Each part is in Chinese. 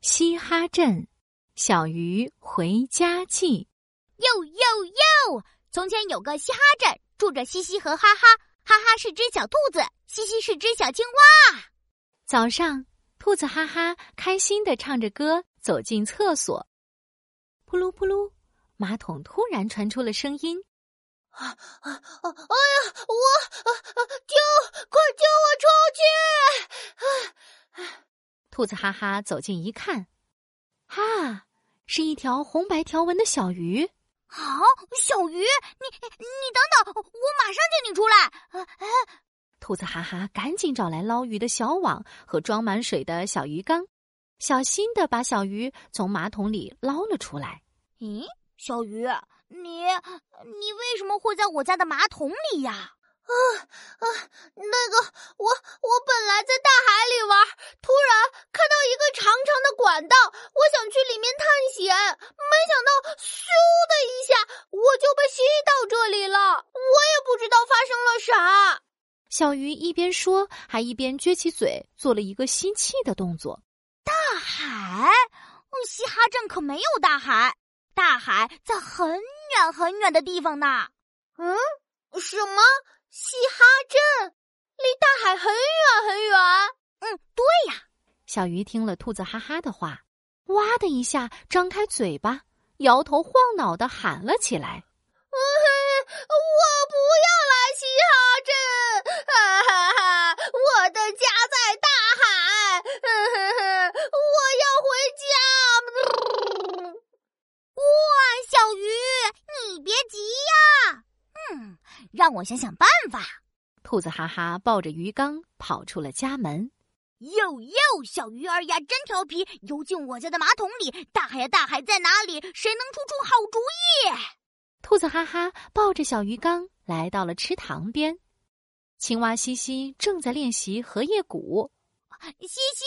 嘻哈镇小鱼回家记。哟哟哟！从前有个嘻哈镇，住着嘻嘻和哈哈。哈哈是只小兔子，嘻嘻是只小青蛙。早上，兔子哈哈开心的唱着歌走进厕所。扑噜扑噜，马桶突然传出了声音。啊啊啊！哎呀，我啊啊救我出去！兔子哈哈走近一看，哈，是一条红白条纹的小鱼。好，小鱼，你你等等，我马上救你出来。兔子哈哈赶紧找来捞鱼的小网和装满水的小鱼缸，小心的把小鱼从马桶里捞了出来。咦，小鱼，你你为什么会在我家的马桶里呀？啊啊！那个，我我本来在大海里玩，突然看到一个长长的管道，我想去里面探险，没想到咻的一下，我就被吸到这里了。我也不知道发生了啥。小鱼一边说，还一边撅起嘴，做了一个吸气的动作。大海？嘻哈镇可没有大海，大海在很远很远的地方呢。嗯？什么？嘻哈镇离大海很远很远。嗯，对呀。小鱼听了兔子哈哈的话，哇的一下张开嘴巴，摇头晃脑的喊了起来：“我不要来嘻哈镇！哈哈哈，我的家在大海！我要回家！”哇，小鱼，你别急呀。嗯，让我想想办法。兔子哈哈抱着鱼缸跑出了家门。哟哟，小鱼儿呀，真调皮，游进我家的马桶里。大海呀，大海在哪里？谁能出出好主意？兔子哈哈抱着小鱼缸来到了池塘边。青蛙西西正在练习荷叶鼓。西西，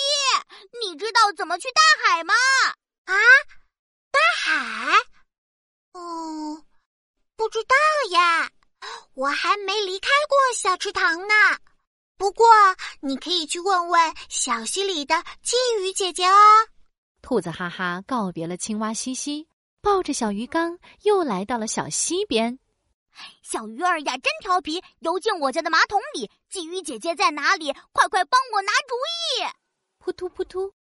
你知道怎么去大海吗？啊，大海？哦。不知道呀，我还没离开过小池塘呢。不过你可以去问问小溪里的金鱼姐姐哦。兔子哈哈告别了青蛙西西，抱着小鱼缸又来到了小溪边。小鱼儿呀，真调皮，游进我家的马桶里。鲫鱼姐姐在哪里？快快帮我拿主意！扑突扑突，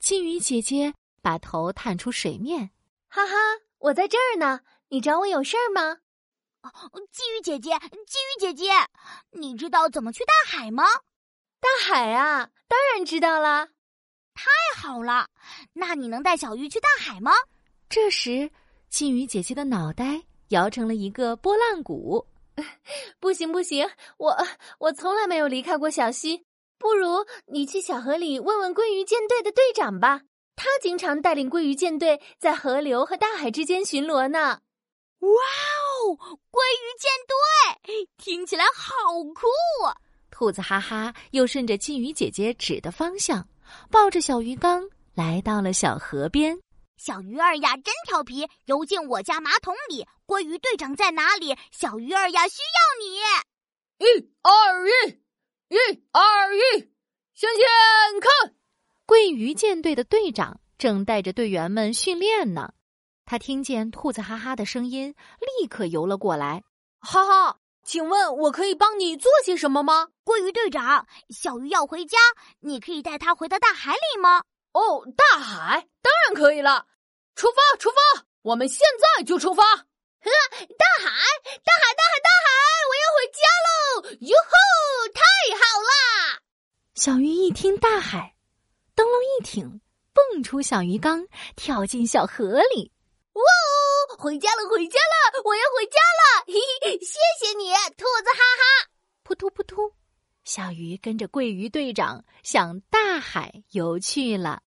金鱼姐姐把头探出水面。哈哈，我在这儿呢。你找我有事儿吗？鲫鱼姐姐，鲫鱼姐姐，你知道怎么去大海吗？大海啊，当然知道啦！太好了，那你能带小鱼去大海吗？这时，金鱼姐姐的脑袋摇成了一个拨浪鼓。不行不行，我我从来没有离开过小溪。不如你去小河里问问鲑鱼舰队的队长吧，他经常带领鲑鱼舰队在河流和大海之间巡逻呢。哇哦，鲑鱼舰队听起来好酷！兔子哈哈又顺着金鱼姐姐指的方向，抱着小鱼缸来到了小河边。小鱼儿呀，真调皮，游进我家马桶里。鲑鱼队长在哪里？小鱼儿呀，需要你！一二一，一二一，向前看！鲑鱼舰队的队长正带着队员们训练呢。他听见兔子哈哈的声音，立刻游了过来。哈哈，请问我可以帮你做些什么吗？鲑鱼队长，小鱼要回家，你可以带它回到大海里吗？哦，大海当然可以了。出发，出发，我们现在就出发。呵，大海，大海，大海，大海，我要回家喽！哟吼，太好啦！小鱼一听大海，灯笼一挺，蹦出小鱼缸，跳进小河里。回家了，回家了！我要回家了！嘿嘿，谢谢你，兔子哈哈！扑通扑通，小鱼跟着桂鱼队长向大海游去了。